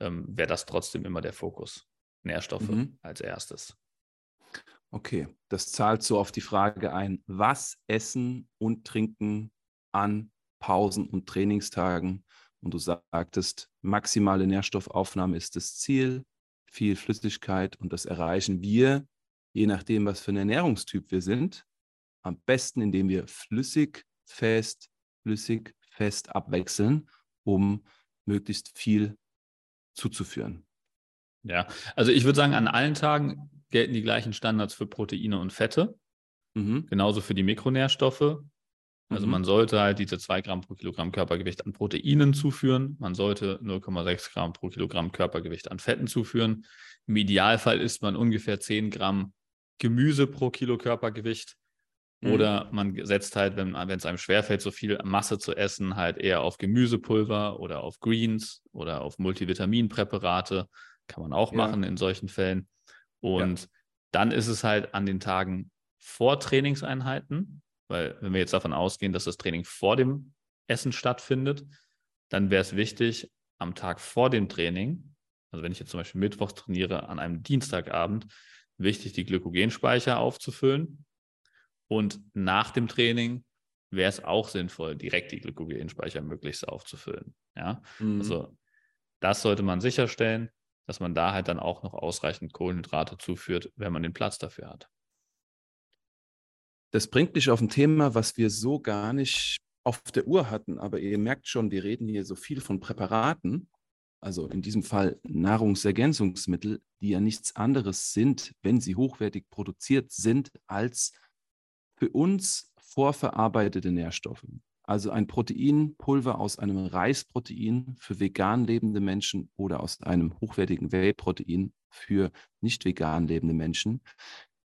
ähm, wäre das trotzdem immer der Fokus. Nährstoffe mhm. als erstes. Okay, das zahlt so auf die Frage ein, was essen und trinken an Pausen und Trainingstagen? Und du sagtest, maximale Nährstoffaufnahme ist das Ziel, viel Flüssigkeit und das erreichen wir, je nachdem, was für ein Ernährungstyp wir sind, am besten, indem wir flüssig, fest, flüssig, fest abwechseln, um möglichst viel zuzuführen. Ja, also ich würde sagen, an allen Tagen gelten die gleichen Standards für Proteine und Fette, mhm. genauso für die Mikronährstoffe. Also mhm. man sollte halt diese 2 Gramm pro Kilogramm Körpergewicht an Proteinen zuführen. Man sollte 0,6 Gramm pro Kilogramm Körpergewicht an Fetten zuführen. Im Idealfall isst man ungefähr 10 Gramm Gemüse pro Kilo Körpergewicht. Mhm. Oder man setzt halt, wenn es einem schwerfällt, so viel Masse zu essen, halt eher auf Gemüsepulver oder auf Greens oder auf Multivitaminpräparate. Kann man auch ja. machen in solchen Fällen. Und ja. dann ist es halt an den Tagen vor Trainingseinheiten, weil wenn wir jetzt davon ausgehen, dass das Training vor dem Essen stattfindet, dann wäre es wichtig, am Tag vor dem Training, also wenn ich jetzt zum Beispiel Mittwoch trainiere, an einem Dienstagabend, wichtig, die Glykogenspeicher aufzufüllen und nach dem Training wäre es auch sinnvoll, direkt die Glykogenspeicher möglichst aufzufüllen. Ja, mhm. also das sollte man sicherstellen, dass man da halt dann auch noch ausreichend Kohlenhydrate zuführt, wenn man den Platz dafür hat. Das bringt mich auf ein Thema, was wir so gar nicht auf der Uhr hatten, aber ihr merkt schon, wir reden hier so viel von Präparaten, also in diesem Fall Nahrungsergänzungsmittel, die ja nichts anderes sind, wenn sie hochwertig produziert sind, als für uns vorverarbeitete Nährstoffe. Also ein Proteinpulver aus einem Reisprotein für vegan lebende Menschen oder aus einem hochwertigen Whey-Protein für nicht vegan lebende Menschen.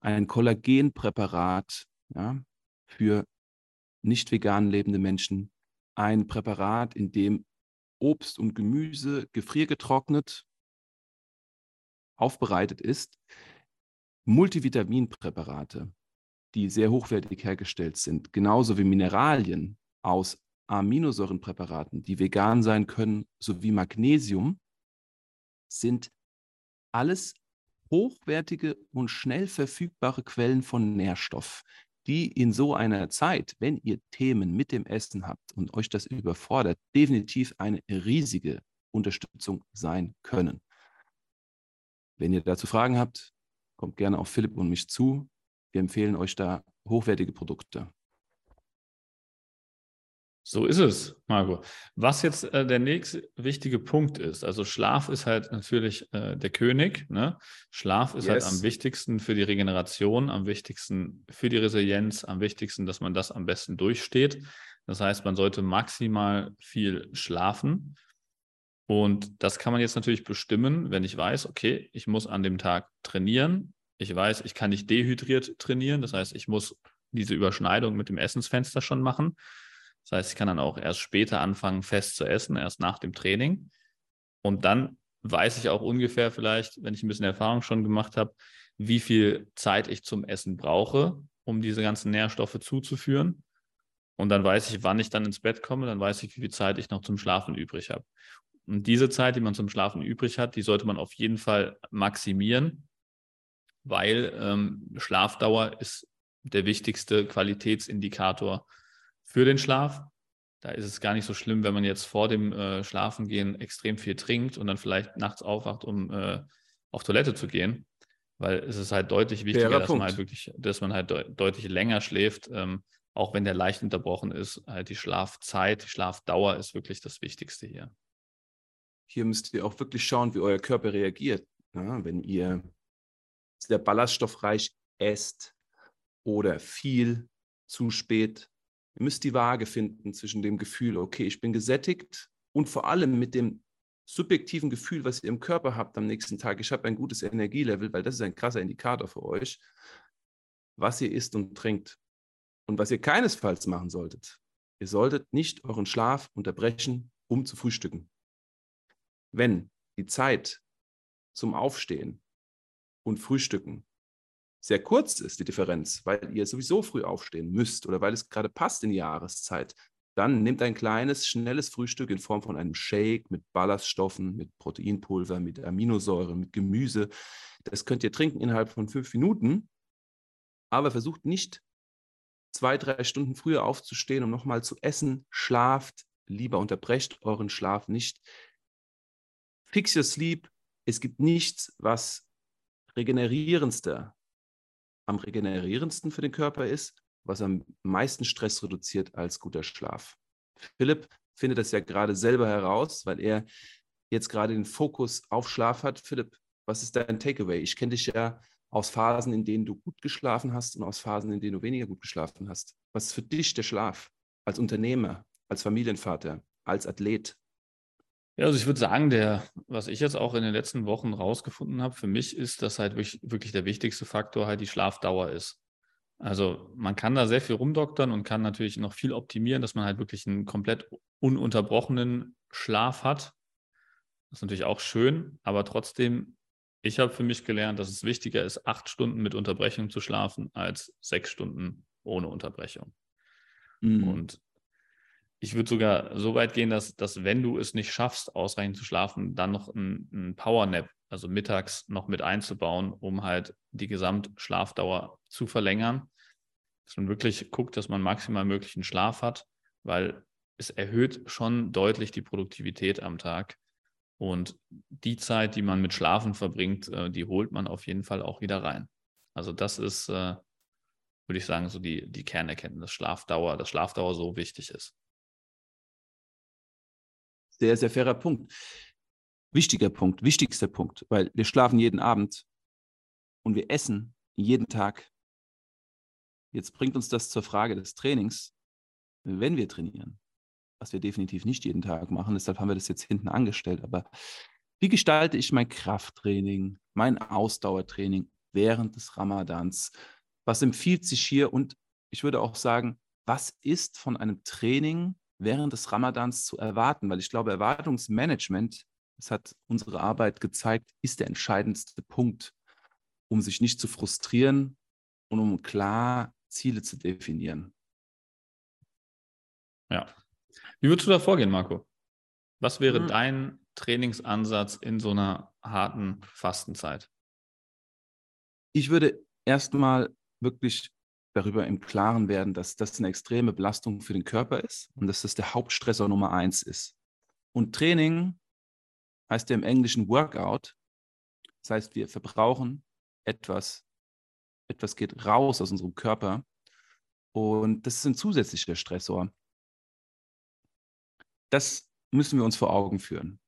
Ein Kollagenpräparat ja, für nicht vegan lebende Menschen. Ein Präparat, in dem Obst und Gemüse gefriergetrocknet aufbereitet ist, Multivitaminpräparate, die sehr hochwertig hergestellt sind, genauso wie Mineralien aus Aminosäurenpräparaten, die vegan sein können, sowie Magnesium, sind alles hochwertige und schnell verfügbare Quellen von Nährstoff, die in so einer Zeit, wenn ihr Themen mit dem Essen habt und euch das überfordert, definitiv eine riesige Unterstützung sein können. Wenn ihr dazu Fragen habt, kommt gerne auf Philipp und mich zu. Wir empfehlen euch da hochwertige Produkte. So ist es, Marco. Was jetzt äh, der nächste wichtige Punkt ist, also Schlaf ist halt natürlich äh, der König. Ne? Schlaf ist halt yes. halt am wichtigsten für die Regeneration, am wichtigsten für die Resilienz, am wichtigsten, dass man das am besten durchsteht. Das heißt, man sollte maximal viel schlafen. Und das kann man jetzt natürlich bestimmen, wenn ich weiß, okay, ich muss an dem Tag trainieren. Ich weiß, ich kann nicht dehydriert trainieren. Das heißt, ich muss diese Überschneidung mit dem Essensfenster schon machen. Das heißt, ich kann dann auch erst später anfangen, fest zu essen, erst nach dem Training. Und dann weiß ich auch ungefähr vielleicht, wenn ich ein bisschen Erfahrung schon gemacht habe, wie viel Zeit ich zum Essen brauche, um diese ganzen Nährstoffe zuzuführen. Und dann weiß ich, wann ich dann ins Bett komme, dann weiß ich, wie viel Zeit ich noch zum Schlafen übrig habe. Und diese Zeit, die man zum Schlafen übrig hat, die sollte man auf jeden Fall maximieren, weil ähm, Schlafdauer ist der wichtigste Qualitätsindikator für den Schlaf. Da ist es gar nicht so schlimm, wenn man jetzt vor dem äh, Schlafengehen extrem viel trinkt und dann vielleicht nachts aufwacht, um äh, auf Toilette zu gehen. Weil es ist halt deutlich wichtiger, dass man halt wirklich, dass man halt de deutlich länger schläft, ähm, auch wenn der leicht unterbrochen ist. Halt die Schlafzeit, die Schlafdauer ist wirklich das Wichtigste hier. Hier müsst ihr auch wirklich schauen, wie euer Körper reagiert. Ja, wenn ihr sehr ballaststoffreich esst oder viel zu spät Ihr müsst die Waage finden zwischen dem Gefühl, okay, ich bin gesättigt und vor allem mit dem subjektiven Gefühl, was ihr im Körper habt am nächsten Tag. Ich habe ein gutes Energielevel, weil das ist ein krasser Indikator für euch, was ihr isst und trinkt. Und was ihr keinesfalls machen solltet, ihr solltet nicht euren Schlaf unterbrechen, um zu frühstücken. Wenn die Zeit zum Aufstehen und Frühstücken sehr kurz ist, die Differenz, weil ihr sowieso früh aufstehen müsst oder weil es gerade passt in die Jahreszeit, dann nehmt ein kleines, schnelles Frühstück in Form von einem Shake mit Ballaststoffen, mit Proteinpulver, mit Aminosäure, mit Gemüse. Das könnt ihr trinken innerhalb von fünf Minuten, aber versucht nicht zwei, drei Stunden früher aufzustehen, um nochmal zu essen. Schlaft, lieber unterbrecht euren Schlaf nicht. Fix your sleep. Es gibt nichts, was regenerierendster am regenerierendsten für den Körper ist, was am meisten Stress reduziert als guter Schlaf. Philipp findet das ja gerade selber heraus, weil er jetzt gerade den Fokus auf Schlaf hat. Philipp, was ist dein Takeaway? Ich kenne dich ja aus Phasen, in denen du gut geschlafen hast und aus Phasen, in denen du weniger gut geschlafen hast. Was ist für dich der Schlaf als Unternehmer, als Familienvater, als Athlet? Ja, also ich würde sagen, der, was ich jetzt auch in den letzten Wochen rausgefunden habe, für mich ist, dass halt wirklich, wirklich der wichtigste Faktor halt die Schlafdauer ist. Also man kann da sehr viel rumdoktern und kann natürlich noch viel optimieren, dass man halt wirklich einen komplett ununterbrochenen Schlaf hat. Das ist natürlich auch schön, aber trotzdem, ich habe für mich gelernt, dass es wichtiger ist, acht Stunden mit Unterbrechung zu schlafen, als sechs Stunden ohne Unterbrechung. Mhm. Und ich würde sogar so weit gehen, dass, dass wenn du es nicht schaffst, ausreichend zu schlafen, dann noch ein, ein Powernap, also mittags noch mit einzubauen, um halt die Gesamtschlafdauer zu verlängern. Dass man wirklich guckt, dass man maximal möglichen Schlaf hat, weil es erhöht schon deutlich die Produktivität am Tag. Und die Zeit, die man mit Schlafen verbringt, äh, die holt man auf jeden Fall auch wieder rein. Also das ist, äh, würde ich sagen, so die, die Kernerkenntnis, Schlafdauer, dass Schlafdauer so wichtig ist. Sehr, sehr fairer Punkt. Wichtiger Punkt, wichtigster Punkt, weil wir schlafen jeden Abend und wir essen jeden Tag. Jetzt bringt uns das zur Frage des Trainings, wenn wir trainieren, was wir definitiv nicht jeden Tag machen, deshalb haben wir das jetzt hinten angestellt, aber wie gestalte ich mein Krafttraining, mein Ausdauertraining während des Ramadans? Was empfiehlt sich hier? Und ich würde auch sagen, was ist von einem Training während des Ramadans zu erwarten? Weil ich glaube, Erwartungsmanagement, das hat unsere Arbeit gezeigt, ist der entscheidendste Punkt. um sich nicht zu frustrieren und um klar Ziele zu definieren. Ja. Wie würdest du da vorgehen, Marco? Was wäre Mhm. dein Trainingsansatz in so einer harten Fastenzeit? Ich würde erstmal wirklich darüber im Klaren werden, dass das eine extreme Belastung für den Körper ist und dass das der Hauptstressor Nummer eins ist. Und Training heißt ja im Englischen Workout. Das heißt, wir verbrauchen etwas, etwas geht raus aus unserem Körper und das ist ein zusätzlicher Stressor. Das müssen wir uns vor Augen führen.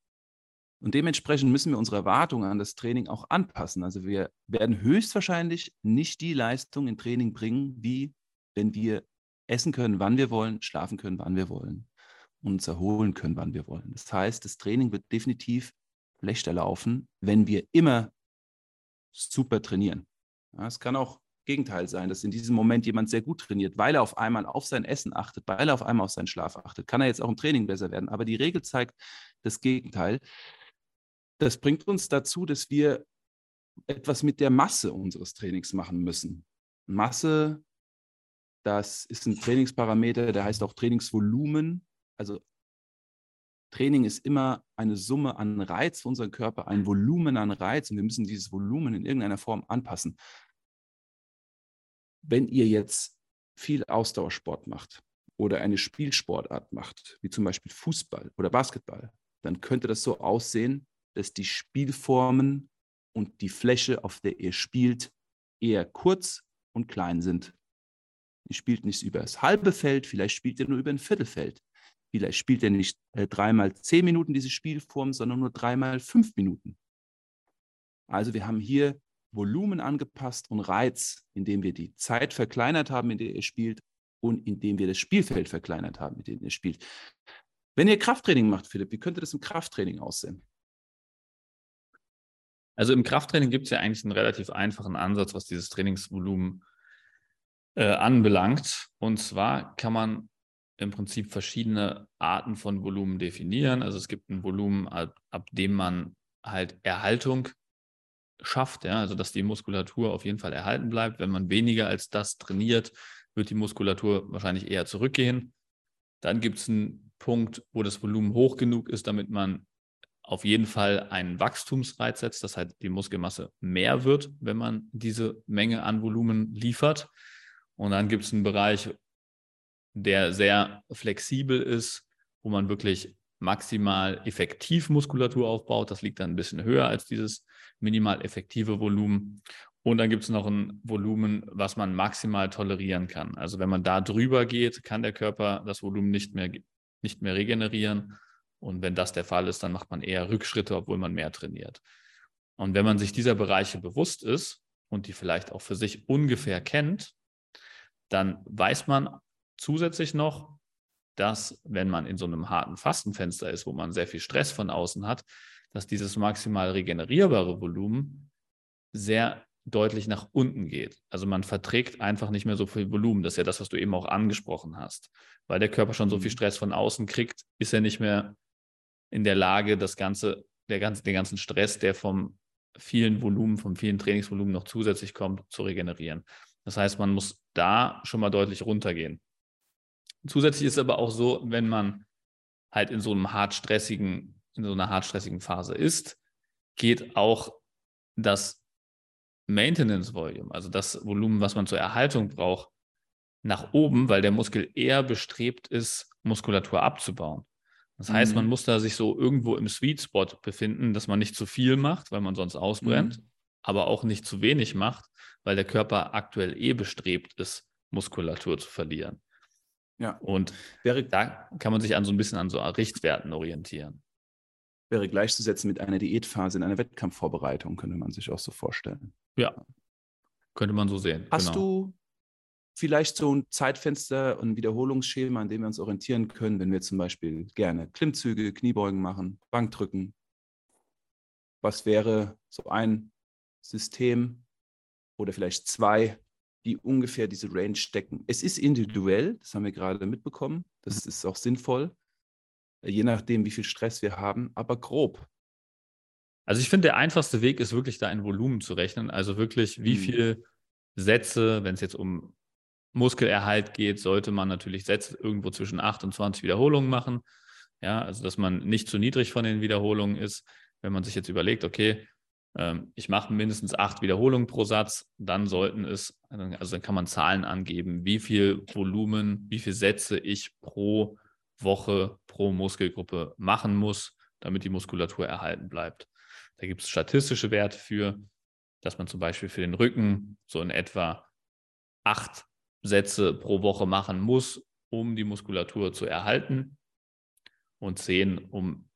Und dementsprechend müssen wir unsere Erwartungen an das Training auch anpassen. Also wir werden höchstwahrscheinlich nicht die Leistung im Training bringen, wie wenn wir essen können, wann wir wollen, schlafen können, wann wir wollen und uns erholen können, wann wir wollen. Das heißt, das Training wird definitiv schlechter laufen, wenn wir immer super trainieren. Es kann auch Gegenteil sein, dass in diesem Moment jemand sehr gut trainiert, weil er auf einmal auf sein Essen achtet, weil er auf einmal auf seinen Schlaf achtet. Kann er jetzt auch im Training besser werden. Aber die Regel zeigt das Gegenteil. Das bringt uns dazu, dass wir etwas mit der Masse unseres Trainings machen müssen. Masse, das ist ein Trainingsparameter, der heißt auch Trainingsvolumen. Also Training ist immer eine Summe an Reiz für unseren Körper, ein Volumen an Reiz und wir müssen dieses Volumen in irgendeiner Form anpassen. Wenn ihr jetzt viel Ausdauersport macht oder eine Spielsportart macht, wie zum Beispiel Fußball oder Basketball, dann könnte das so aussehen, dass die Spielformen und die Fläche, auf der ihr spielt, eher kurz und klein sind. Ihr spielt nicht über das halbe Feld, vielleicht spielt ihr nur über ein Viertelfeld. Vielleicht spielt ihr nicht äh, dreimal zehn Minuten diese Spielform, sondern nur dreimal fünf Minuten. Also wir haben hier Volumen angepasst und Reiz, indem wir die Zeit verkleinert haben, in der ihr spielt und indem wir das Spielfeld verkleinert haben, in dem ihr spielt. Wenn ihr Krafttraining macht, Philipp, wie könnte das im Krafttraining aussehen? Also im Krafttraining gibt es ja eigentlich einen relativ einfachen Ansatz, was dieses Trainingsvolumen äh, anbelangt. Und zwar kann man im Prinzip verschiedene Arten von Volumen definieren. Also es gibt ein Volumen, ab, ab dem man halt Erhaltung schafft, ja, also dass die Muskulatur auf jeden Fall erhalten bleibt. Wenn man weniger als das trainiert, wird die Muskulatur wahrscheinlich eher zurückgehen. Dann gibt es einen Punkt, wo das Volumen hoch genug ist, damit man auf jeden Fall einen Wachstumsreiz setzt, dass halt die Muskelmasse mehr wird, wenn man diese Menge an Volumen liefert. Und dann gibt es einen Bereich, der sehr flexibel ist, wo man wirklich maximal effektiv Muskulatur aufbaut. Das liegt dann ein bisschen höher als dieses minimal effektive Volumen. Und dann gibt es noch ein Volumen, was man maximal tolerieren kann. Also wenn man da drüber geht, kann der Körper das Volumen nicht mehr, nicht mehr regenerieren. Und wenn das der Fall ist, dann macht man eher Rückschritte, obwohl man mehr trainiert. Und wenn man sich dieser Bereiche bewusst ist und die vielleicht auch für sich ungefähr kennt, dann weiß man zusätzlich noch, dass wenn man in so einem harten Fastenfenster ist, wo man sehr viel Stress von außen hat, dass dieses maximal regenerierbare Volumen sehr deutlich nach unten geht. Also man verträgt einfach nicht mehr so viel Volumen. Das ist ja das, was du eben auch angesprochen hast. Weil der Körper schon so viel Stress von außen kriegt, ist er nicht mehr in der Lage, das Ganze, der ganze, den ganzen Stress, der vom vielen Volumen, vom vielen Trainingsvolumen noch zusätzlich kommt, zu regenerieren. Das heißt, man muss da schon mal deutlich runtergehen. Zusätzlich ist es aber auch so, wenn man halt in so einem hart stressigen, in so einer hart stressigen Phase ist, geht auch das Maintenance Volume, also das Volumen, was man zur Erhaltung braucht, nach oben, weil der Muskel eher bestrebt ist, Muskulatur abzubauen. Das heißt, man Mhm. muss da sich so irgendwo im Sweet Spot befinden, dass man nicht zu viel macht, weil man sonst ausbrennt, Mhm. aber auch nicht zu wenig macht, weil der Körper aktuell eh bestrebt ist, Muskulatur zu verlieren. Ja. Und Wäre, da kann man sich an so ein bisschen an so Richtwerten orientieren. wäre gleichzusetzen mit einer Diätphase in einer Wettkampfvorbereitung, könnte man sich auch so vorstellen. Ja, könnte man so sehen. Hast genau. du vielleicht so ein Zeitfenster und ein Wiederholungsschema, an dem wir uns orientieren können, wenn wir zum Beispiel gerne Klimmzüge, Kniebeugen machen, Bankdrücken? Was wäre so ein System oder vielleicht zwei, die ungefähr diese Range decken? Es ist individuell, das haben wir gerade mitbekommen. Das ist auch sinnvoll, je nachdem, wie viel Stress wir haben, aber grob. Also ich finde, der einfachste Weg ist wirklich da ein Volumen zu rechnen. Also wirklich, wie mhm. viel Sätze, wenn es jetzt um Muskelerhalt geht, sollte man natürlich Sätze irgendwo zwischen 8 und 20 Wiederholungen machen. Ja, also dass man nicht zu niedrig von den Wiederholungen ist. Wenn man sich jetzt überlegt, okay, ähm, ich mache mindestens acht Wiederholungen pro Satz, dann sollten es, also dann kann man Zahlen angeben, wie viel Volumen, wie viele Sätze ich pro Woche, pro Muskelgruppe machen muss, damit die Muskulatur erhalten bleibt. Da gibt es statistische Werte für, dass man zum Beispiel für den Rücken so in etwa acht Sätze pro Woche machen muss, um die Muskulatur zu erhalten und zehn, um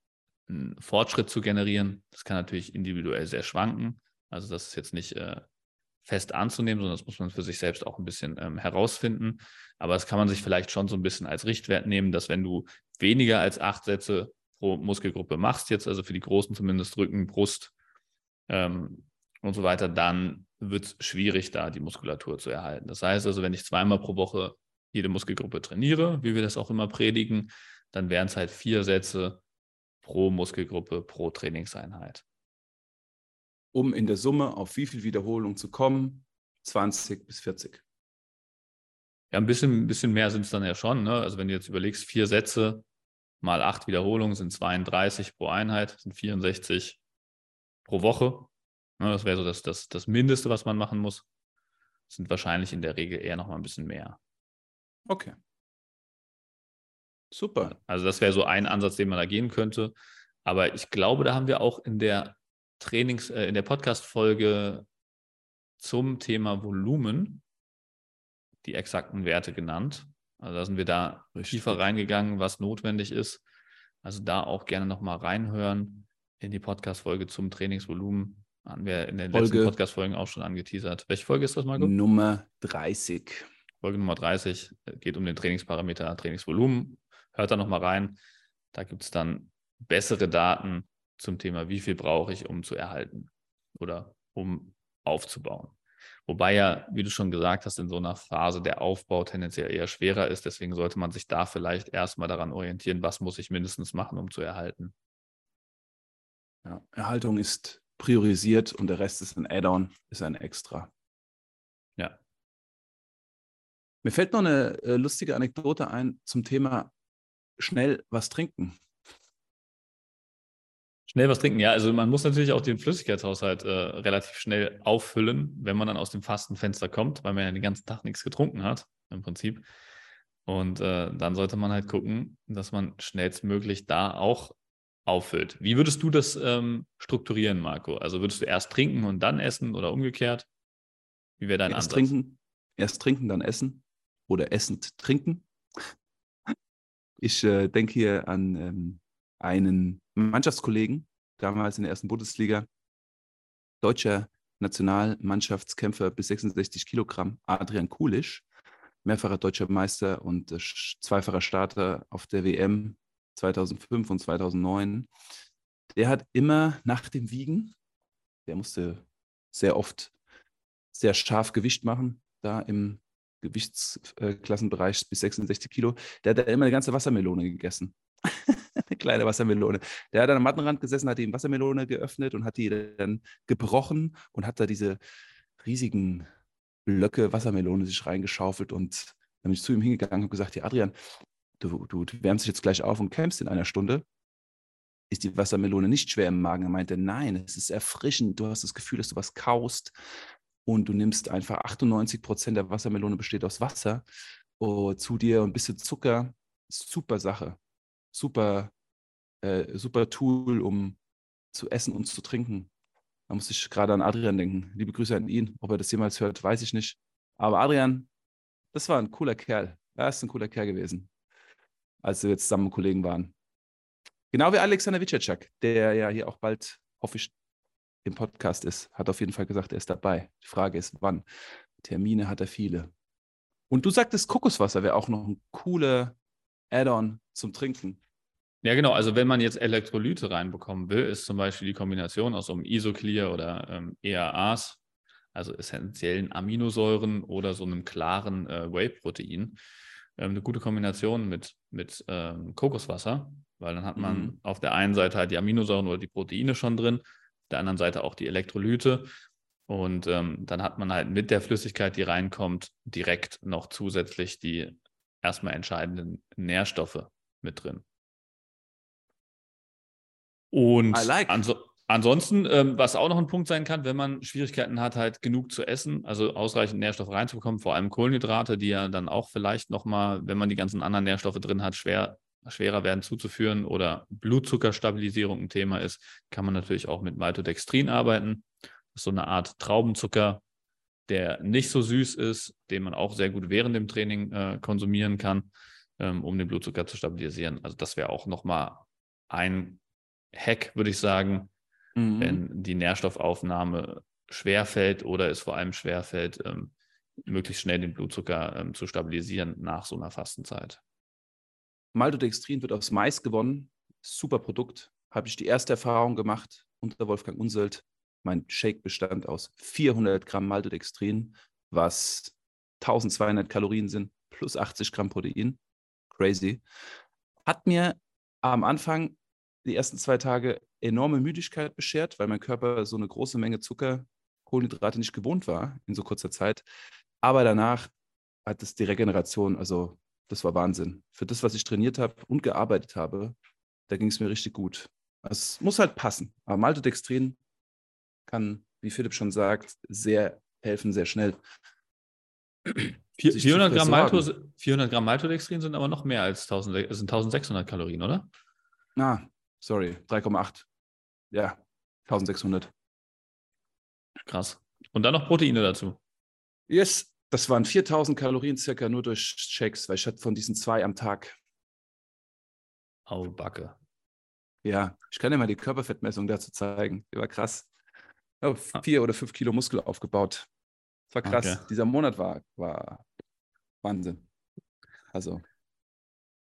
einen Fortschritt zu generieren. Das kann natürlich individuell sehr schwanken. Also das ist jetzt nicht äh, fest anzunehmen, sondern das muss man für sich selbst auch ein bisschen ähm, herausfinden. Aber das kann man sich vielleicht schon so ein bisschen als Richtwert nehmen, dass wenn du weniger als acht Sätze pro Muskelgruppe machst, jetzt also für die großen zumindest Rücken, Brust ähm, und so weiter, dann wird es schwierig, da die Muskulatur zu erhalten. Das heißt also, wenn ich zweimal pro Woche jede Muskelgruppe trainiere, wie wir das auch immer predigen, dann wären es halt vier Sätze pro Muskelgruppe, pro Trainingseinheit. Um in der Summe auf wie viel Wiederholung zu kommen? 20 bis 40. Ja, ein bisschen, ein bisschen mehr sind es dann ja schon. Ne? Also wenn du jetzt überlegst, vier Sätze mal acht Wiederholungen sind 32 pro Einheit, sind 64 pro Woche. Ne? Das wäre so das, das, das Mindeste, was man machen muss. Sind wahrscheinlich in der Regel eher noch mal ein bisschen mehr. Okay. Super. Also das wäre so ein Ansatz, den man da gehen könnte. Aber ich glaube, da haben wir auch in der Trainings, äh, in der Podcast-Folge zum Thema Volumen die exakten Werte genannt. Also da sind wir da Richtig. tiefer reingegangen, was notwendig ist. Also da auch gerne nochmal reinhören in die Podcast-Folge zum Trainingsvolumen. Haben wir in den Folge letzten Podcast-Folgen auch schon angeteasert. Welche Folge ist das, Marco? Nummer 30. Folge Nummer 30 äh, geht um den Trainingsparameter Trainingsvolumen hört da nochmal rein. Da gibt es dann bessere Daten zum Thema, wie viel brauche ich, um zu erhalten oder um aufzubauen. Wobei ja, wie du schon gesagt hast, in so einer Phase der Aufbau tendenziell eher schwerer ist. Deswegen sollte man sich da vielleicht erstmal daran orientieren, was muss ich mindestens machen, um zu erhalten. Ja, Erhaltung ist priorisiert und der Rest ist ein Add-on, ist ein Extra. Ja. Mir fällt noch eine äh, lustige Anekdote ein zum Thema schnell was trinken. Schnell was trinken, ja. Also man muss natürlich auch den Flüssigkeitshaushalt äh, relativ schnell auffüllen, wenn man dann aus dem Fastenfenster kommt, weil man ja den ganzen Tag nichts getrunken hat, im Prinzip. Und äh, dann sollte man halt gucken, dass man schnellstmöglich da auch auffüllt. Wie würdest du das ähm, strukturieren, Marco? Also würdest du erst trinken und dann essen oder umgekehrt? Wie wäre dein erst Ansatz? Trinken, erst trinken, dann essen oder essend trinken. Ich äh, denke hier an ähm, einen Mannschaftskollegen, damals in der ersten Bundesliga, deutscher Nationalmannschaftskämpfer bis 66 Kilogramm, Adrian Kulisch, mehrfacher deutscher Meister und äh, zweifacher Starter auf der WM 2005 und 2009. Der hat immer nach dem Wiegen, der musste sehr oft sehr scharf Gewicht machen, da im Gewichtsklassenbereich bis 66 Kilo, der hat da immer eine ganze Wassermelone gegessen. eine kleine Wassermelone. Der hat an am Mattenrand gesessen, hat die Wassermelone geöffnet und hat die dann gebrochen und hat da diese riesigen Blöcke Wassermelone sich reingeschaufelt und dann bin ich zu ihm hingegangen und gesagt, ja Adrian, du, du, wärmst dich jetzt gleich auf und kämpfst in einer Stunde. Ist die Wassermelone nicht schwer im Magen? Er meinte, nein, es ist erfrischend. Du hast das Gefühl, dass du was kaust und du nimmst einfach 98 Prozent der Wassermelone besteht aus Wasser oh, zu dir und ein bisschen Zucker. Super Sache. Super, äh, super Tool, um zu essen und zu trinken. Da muss ich gerade an Adrian denken. Liebe Grüße an ihn. Ob er das jemals hört, weiß ich nicht. Aber Adrian, das war ein cooler Kerl. Er ist ein cooler Kerl gewesen, als wir jetzt zusammen Kollegen waren. Genau wie Alexander Witschetschak, der ja hier auch bald, hoffe im Podcast ist, hat auf jeden Fall gesagt, er ist dabei. Die Frage ist, wann. Termine hat er viele. Und du sagtest, Kokoswasser wäre auch noch ein cooler Add-on zum Trinken. Ja, genau. Also wenn man jetzt Elektrolyte reinbekommen will, ist zum Beispiel die Kombination aus so einem Isoclear oder ähm, ERAs, also essentiellen Aminosäuren oder so einem klaren äh, Whey-Protein, ähm, eine gute Kombination mit, mit ähm, Kokoswasser, weil dann hat man mhm. auf der einen Seite halt die Aminosäuren oder die Proteine schon drin der anderen Seite auch die Elektrolyte. Und ähm, dann hat man halt mit der Flüssigkeit, die reinkommt, direkt noch zusätzlich die erstmal entscheidenden Nährstoffe mit drin. Und like. anso ansonsten, ähm, was auch noch ein Punkt sein kann, wenn man Schwierigkeiten hat, halt genug zu essen, also ausreichend Nährstoffe reinzubekommen, vor allem Kohlenhydrate, die ja dann auch vielleicht nochmal, wenn man die ganzen anderen Nährstoffe drin hat, schwer, schwerer werden zuzuführen oder Blutzuckerstabilisierung ein Thema ist, kann man natürlich auch mit Maltodextrin arbeiten. Das ist so eine Art Traubenzucker, der nicht so süß ist, den man auch sehr gut während dem Training äh, konsumieren kann, ähm, um den Blutzucker zu stabilisieren. Also das wäre auch nochmal ein Hack, würde ich sagen, mhm. wenn die Nährstoffaufnahme schwerfällt oder es vor allem schwerfällt, ähm, möglichst schnell den Blutzucker ähm, zu stabilisieren nach so einer Fastenzeit. Maltodextrin wird aus Mais gewonnen. Super Produkt. Habe ich die erste Erfahrung gemacht unter Wolfgang Unselt. Mein Shake bestand aus 400 Gramm Maltodextrin, was 1200 Kalorien sind, plus 80 Gramm Protein. Crazy. Hat mir am Anfang die ersten zwei Tage enorme Müdigkeit beschert, weil mein Körper so eine große Menge Zucker, Kohlenhydrate nicht gewohnt war in so kurzer Zeit. Aber danach hat es die Regeneration, also das war Wahnsinn. Für das, was ich trainiert habe und gearbeitet habe, da ging es mir richtig gut. Es muss halt passen. Aber Maltodextrin kann, wie Philipp schon sagt, sehr helfen, sehr schnell. 400 Gramm, Malto, 400 Gramm Maltodextrin sind aber noch mehr als 1000, sind 1600 Kalorien, oder? Ah, sorry, 3,8. Ja, 1600. Krass. Und dann noch Proteine dazu. Yes, das waren 4000 Kalorien circa nur durch Shakes, weil ich hatte von diesen zwei am Tag. Au Backe. Ja, ich kann dir mal die Körperfettmessung dazu zeigen. Die war krass. Oh, vier oder fünf Kilo Muskel aufgebaut. Das war krass. Okay. Dieser Monat war, war Wahnsinn. Also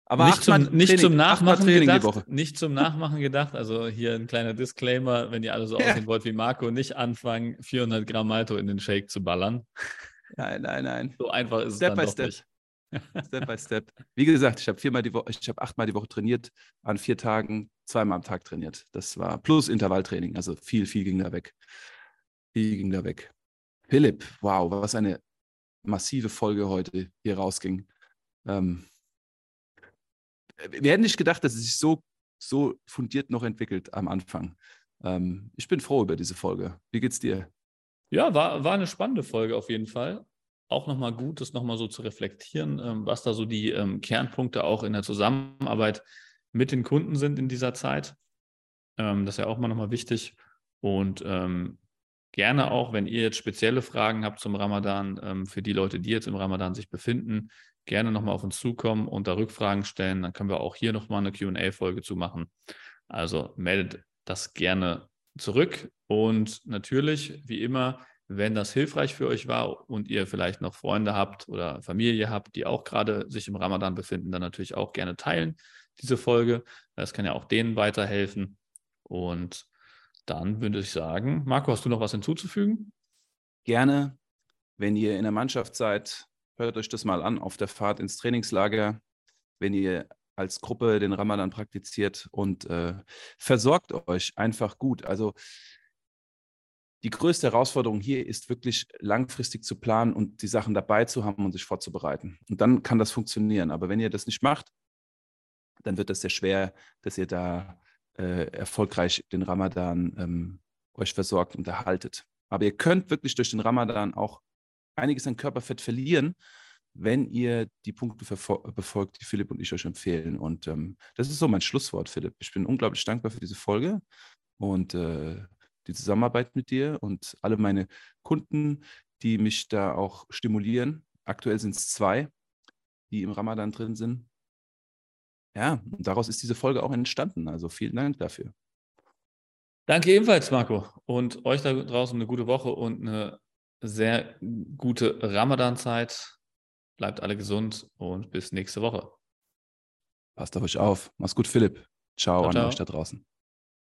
aber nicht zum, nicht zum Nachmachen gedacht. Nicht zum Nachmachen gedacht. Also hier ein kleiner Disclaimer, wenn ihr alle so ja. aussehen wollt wie Marco, nicht anfangen, 400 Gramm Malto in den Shake zu ballern. Nein, nein, nein. So einfach ist step es dann by step. nicht. Step by Step. Wie gesagt, ich habe viermal die Woche, ich habe achtmal die Woche trainiert, an vier Tagen, zweimal am Tag trainiert. Das war plus Intervalltraining. Also viel, viel ging da weg. Viel ging da weg. Philipp, wow, was eine massive Folge heute hier rausging. Ähm, wir hätten nicht gedacht, dass es sich so, so fundiert noch entwickelt am Anfang. Ähm, ich bin froh über diese Folge. Wie geht's dir? Ja, war, war eine spannende Folge auf jeden Fall. Auch nochmal gut, das nochmal so zu reflektieren, ähm, was da so die ähm, Kernpunkte auch in der Zusammenarbeit mit den Kunden sind in dieser Zeit. Ähm, das ist ja auch mal nochmal wichtig. Und ähm, gerne auch, wenn ihr jetzt spezielle Fragen habt zum Ramadan, ähm, für die Leute, die jetzt im Ramadan sich befinden, gerne nochmal auf uns zukommen und da Rückfragen stellen. Dann können wir auch hier nochmal eine QA-Folge zu machen. Also meldet das gerne zurück. Und natürlich, wie immer, wenn das hilfreich für euch war und ihr vielleicht noch Freunde habt oder Familie habt, die auch gerade sich im Ramadan befinden, dann natürlich auch gerne teilen, diese Folge. Das kann ja auch denen weiterhelfen. Und dann würde ich sagen, Marco, hast du noch was hinzuzufügen? Gerne. Wenn ihr in der Mannschaft seid, Hört euch das mal an auf der Fahrt ins Trainingslager, wenn ihr als Gruppe den Ramadan praktiziert und äh, versorgt euch einfach gut. Also die größte Herausforderung hier ist wirklich langfristig zu planen und die Sachen dabei zu haben und sich vorzubereiten. Und dann kann das funktionieren. Aber wenn ihr das nicht macht, dann wird es sehr schwer, dass ihr da äh, erfolgreich den Ramadan ähm, euch versorgt und erhaltet. Aber ihr könnt wirklich durch den Ramadan auch einiges an Körperfett verlieren, wenn ihr die Punkte befolgt, die Philipp und ich euch empfehlen. Und ähm, das ist so mein Schlusswort, Philipp. Ich bin unglaublich dankbar für diese Folge und äh, die Zusammenarbeit mit dir und alle meine Kunden, die mich da auch stimulieren. Aktuell sind es zwei, die im Ramadan drin sind. Ja, und daraus ist diese Folge auch entstanden. Also vielen Dank dafür. Danke ebenfalls, Marco. Und euch da draußen eine gute Woche und eine sehr gute Ramadan-Zeit. Bleibt alle gesund und bis nächste Woche. Passt auf euch auf. Mach's gut, Philipp. Ciao, ciao an ciao. euch da draußen.